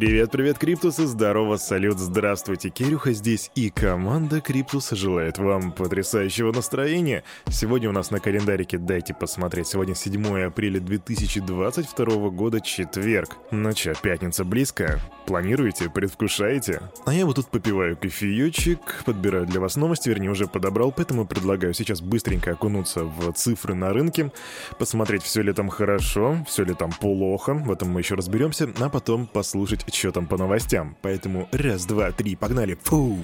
Привет, привет, Криптусы, здорово, салют, здравствуйте, Кирюха здесь, и команда Криптуса желает вам потрясающего настроения. Сегодня у нас на календарике, дайте посмотреть, сегодня 7 апреля 2022 года, четверг. Ну чё, пятница близко? Планируете, предвкушаете? А я вот тут попиваю кофеечек, подбираю для вас новости, вернее уже подобрал, поэтому предлагаю сейчас быстренько окунуться в цифры на рынке, посмотреть, все ли там хорошо, все ли там плохо, в этом мы еще разберемся, а потом послушать что там по новостям. Поэтому раз, два, три, погнали. Фу!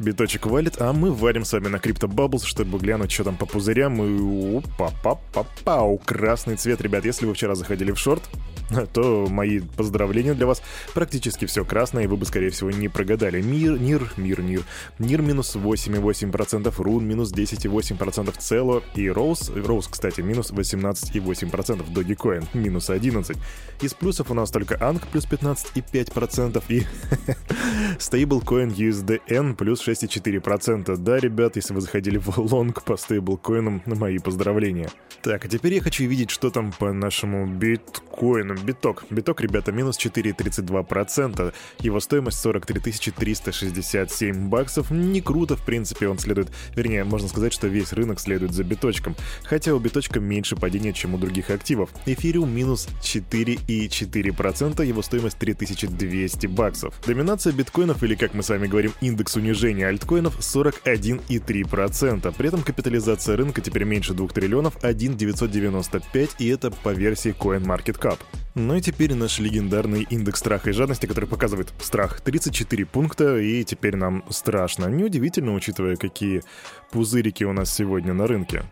Биточек валит, а мы варим с вами на Crypto Bubbles, чтобы глянуть, что там по пузырям. И опа-па-па-пау. Красный цвет, ребят. Если вы вчера заходили в шорт, то мои поздравления для вас. Практически все красное, и вы бы, скорее всего, не прогадали. Мир, Near, Мир, Near. Near минус 8,8%, Rune минус 10,8%, Celo и Rose. Rose, кстати, минус 18,8%, Dogecoin минус 11%. Из плюсов у нас только Анг плюс 15,5% и Stablecoin USDN плюс 6,4%. Да, ребят, если вы заходили в лонг по стейблкоинам, мои поздравления. Так, а теперь я хочу видеть, что там по нашему биткоину биток. Биток, ребята, минус 4,32%. Его стоимость 43 367 баксов. Не круто, в принципе, он следует... Вернее, можно сказать, что весь рынок следует за биточком. Хотя у биточка меньше падения, чем у других активов. Эфириум минус 4,4%, его стоимость 3200 баксов. Доминация биткоинов, или как мы с вами говорим, индекс унижения альткоинов 41,3%. При этом капитализация рынка теперь меньше 2 триллионов, 1 995, и это по версии CoinMarketCap. Ну и теперь наш легендарный индекс страха и жадности, который показывает страх 34 пункта, и теперь нам страшно. Неудивительно, учитывая, какие пузырики у нас сегодня на рынке.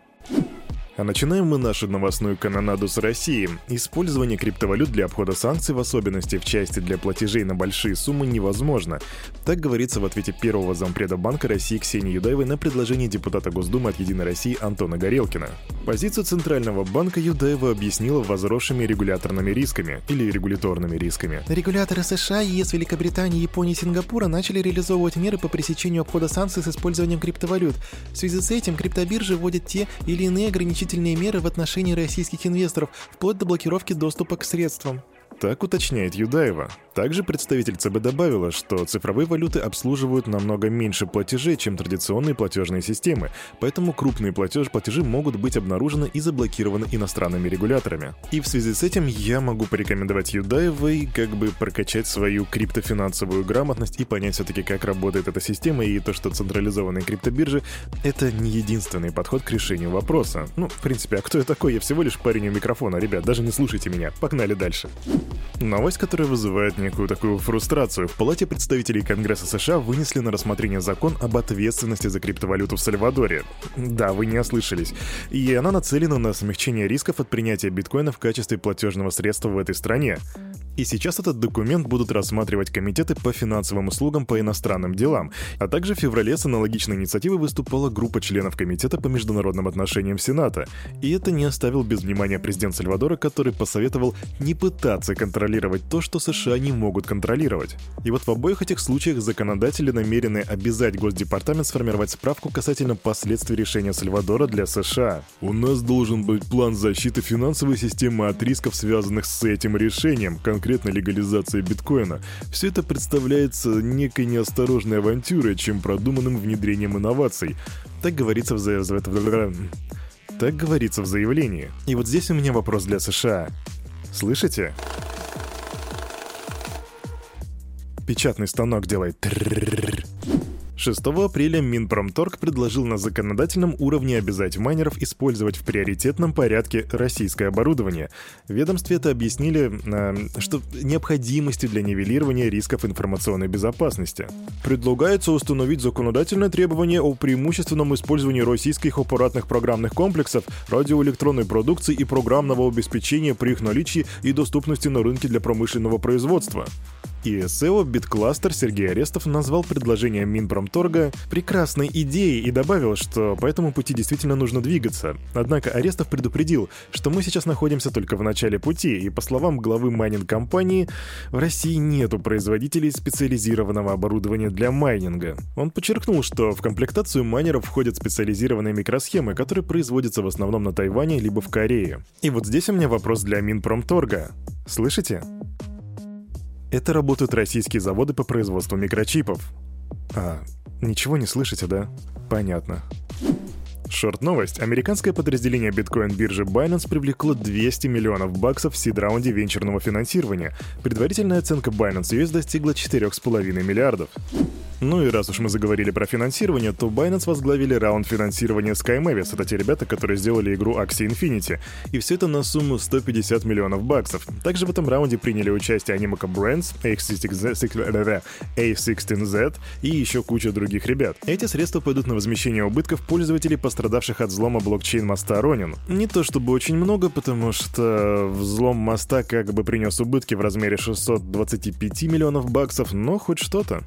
А начинаем мы нашу новостную канонаду с России. Использование криптовалют для обхода санкций, в особенности в части для платежей на большие суммы, невозможно. Так говорится в ответе первого зампреда Банка России Ксении Юдаевой на предложение депутата Госдумы от «Единой России» Антона Горелкина. Позицию Центрального банка Юдаева объяснила возросшими регуляторными рисками или регуляторными рисками. Регуляторы США, ЕС, Великобритании, Японии и Сингапура начали реализовывать меры по пресечению обхода санкций с использованием криптовалют. В связи с этим криптобиржи вводят те или иные ограничения ограничительные меры в отношении российских инвесторов, вплоть до блокировки доступа к средствам. Так уточняет Юдаева. Также представитель ЦБ добавила, что цифровые валюты обслуживают намного меньше платежей, чем традиционные платежные системы, поэтому крупные платеж, платежи могут быть обнаружены и заблокированы иностранными регуляторами. И в связи с этим я могу порекомендовать Юдаевой как бы прокачать свою криптофинансовую грамотность и понять все-таки, как работает эта система и то, что централизованные криптобиржи — это не единственный подход к решению вопроса. Ну, в принципе, а кто я такой? Я всего лишь парень у микрофона. Ребят, даже не слушайте меня. Погнали дальше. Новость, которая вызывает некую такую фрустрацию. В Палате представителей Конгресса США вынесли на рассмотрение закон об ответственности за криптовалюту в Сальвадоре. Да, вы не ослышались. И она нацелена на смягчение рисков от принятия биткоина в качестве платежного средства в этой стране. И сейчас этот документ будут рассматривать комитеты по финансовым услугам по иностранным делам. А также в феврале с аналогичной инициативой выступала группа членов комитета по международным отношениям Сената. И это не оставил без внимания президент Сальвадора, который посоветовал не пытаться контролировать то, что США не могут контролировать. И вот в обоих этих случаях законодатели намерены обязать Госдепартамент сформировать справку касательно последствий решения Сальвадора для США. У нас должен быть план защиты финансовой системы от рисков, связанных с этим решением, конкретно конкретно легализация биткоина, все это представляется некой неосторожной авантюрой, чем продуманным внедрением инноваций. Так говорится в, за... так говорится в заявлении. И вот здесь у меня вопрос для США. Слышите? Печатный станок делает 6 апреля Минпромторг предложил на законодательном уровне обязать майнеров использовать в приоритетном порядке российское оборудование. Ведомстве это объяснили, э, что необходимостью для нивелирования рисков информационной безопасности. Предлагается установить законодательное требование о преимущественном использовании российских аппаратных программных комплексов, радиоэлектронной продукции и программного обеспечения при их наличии и доступности на рынке для промышленного производства. И СЭО Биткластер Сергей Арестов назвал предложение Минпромторга прекрасной идеей и добавил, что по этому пути действительно нужно двигаться. Однако Арестов предупредил, что мы сейчас находимся только в начале пути, и по словам главы майнинг-компании, в России нету производителей специализированного оборудования для майнинга. Он подчеркнул, что в комплектацию майнеров входят специализированные микросхемы, которые производятся в основном на Тайване либо в Корее. И вот здесь у меня вопрос для Минпромторга. Слышите? Это работают российские заводы по производству микрочипов. А, ничего не слышите, да? Понятно. Шорт-новость. Американское подразделение биткоин-биржи Binance привлекло 200 миллионов баксов в сид-раунде венчурного финансирования. Предварительная оценка Binance US достигла 4,5 миллиардов. Ну и раз уж мы заговорили про финансирование, то Binance возглавили раунд финансирования Sky Mavis. Это те ребята, которые сделали игру Axie Infinity. И все это на сумму 150 миллионов баксов. Также в этом раунде приняли участие Animoca Brands, A16Z, A16Z и еще куча других ребят. Эти средства пойдут на возмещение убытков пользователей, пострадавших от взлома блокчейн моста Ронин. Не то чтобы очень много, потому что взлом моста как бы принес убытки в размере 625 миллионов баксов, но хоть что-то.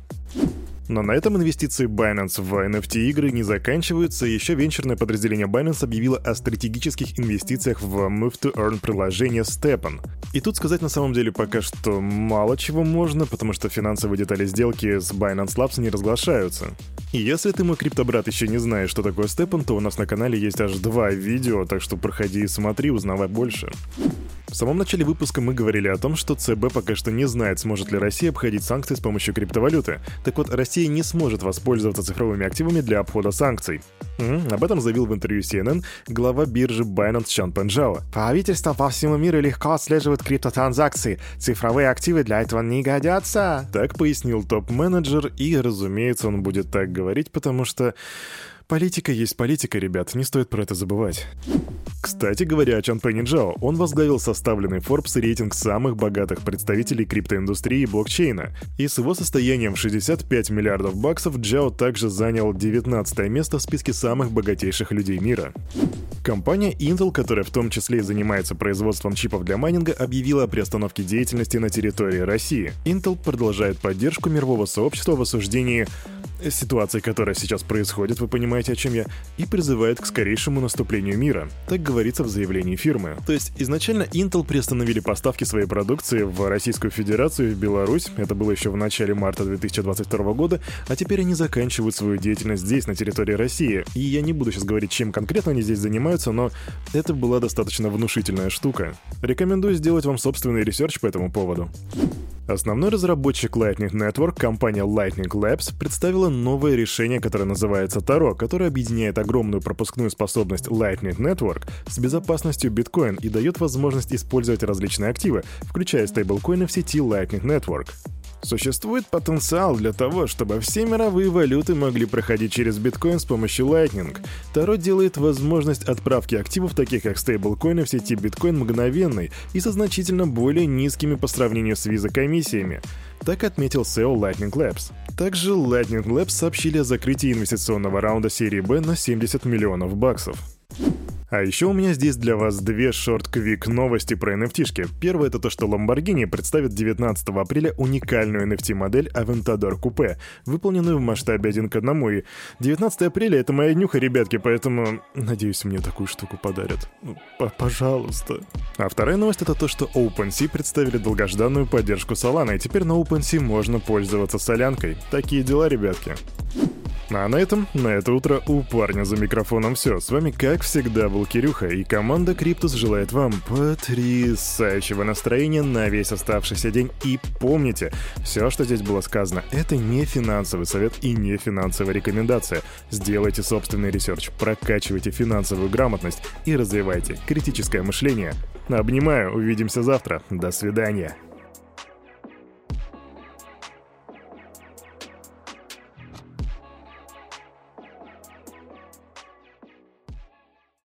Но на этом инвестиции Binance в NFT-игры не заканчиваются. Еще венчурное подразделение Binance объявило о стратегических инвестициях в Move to Earn приложение Stepan. И тут сказать на самом деле пока что мало чего можно, потому что финансовые детали сделки с Binance Labs не разглашаются. И если ты, мой криптобрат, еще не знаешь, что такое Stepan, то у нас на канале есть аж два видео, так что проходи и смотри, узнавай больше. В самом начале выпуска мы говорили о том, что ЦБ пока что не знает, сможет ли Россия обходить санкции с помощью криптовалюты. Так вот, Россия не сможет воспользоваться цифровыми активами для обхода санкций. Угу, об этом заявил в интервью CNN глава биржи Binance Чан Пенджао. Правительство по всему миру легко отслеживает криптотранзакции. Цифровые активы для этого не годятся. Так пояснил топ-менеджер, и, разумеется, он будет так говорить, потому что Политика есть политика, ребят, не стоит про это забывать. Кстати говоря о Чанпэне Джао, он возглавил составленный Forbes рейтинг самых богатых представителей криптоиндустрии и блокчейна. И с его состоянием в 65 миллиардов баксов Джао также занял 19 место в списке самых богатейших людей мира. Компания Intel, которая в том числе и занимается производством чипов для майнинга, объявила о приостановке деятельности на территории России. Intel продолжает поддержку мирового сообщества в осуждении ситуации, которая сейчас происходит, вы понимаете, о чем я, и призывает к скорейшему наступлению мира. Так говорится в заявлении фирмы. То есть изначально Intel приостановили поставки своей продукции в Российскую Федерацию и в Беларусь, это было еще в начале марта 2022 года, а теперь они заканчивают свою деятельность здесь, на территории России. И я не буду сейчас говорить, чем конкретно они здесь занимаются, но это была достаточно внушительная штука. Рекомендую сделать вам собственный research по этому поводу. Основной разработчик Lightning Network, компания Lightning Labs, представила новое решение, которое называется Taro, которое объединяет огромную пропускную способность Lightning Network с безопасностью биткоин и дает возможность использовать различные активы, включая стейблкоины в сети Lightning Network. Существует потенциал для того, чтобы все мировые валюты могли проходить через биткоин с помощью Lightning. Таро делает возможность отправки активов, таких как стейблкоины в сети биткоин мгновенной и со значительно более низкими по сравнению с виза комиссиями. Так отметил SEO Lightning Labs. Также Lightning Labs сообщили о закрытии инвестиционного раунда серии B на 70 миллионов баксов. А еще у меня здесь для вас две шорт-квик новости про NFT-шки. Первое это то, что Lamborghini представит 19 апреля уникальную NFT-модель Aventador Coupe, выполненную в масштабе 1 к 1. И 19 апреля это моя днюха, ребятки, поэтому надеюсь, мне такую штуку подарят. Ну, пожалуйста. А вторая новость это то, что OpenSea представили долгожданную поддержку Solana, и теперь на OpenSea можно пользоваться солянкой. Такие дела, ребятки. А на этом, на это утро у парня за микрофоном все. С вами, как всегда, был Кирюха, и команда Криптус желает вам потрясающего настроения на весь оставшийся день. И помните, все, что здесь было сказано, это не финансовый совет и не финансовая рекомендация. Сделайте собственный research, прокачивайте финансовую грамотность и развивайте критическое мышление. Обнимаю, увидимся завтра. До свидания.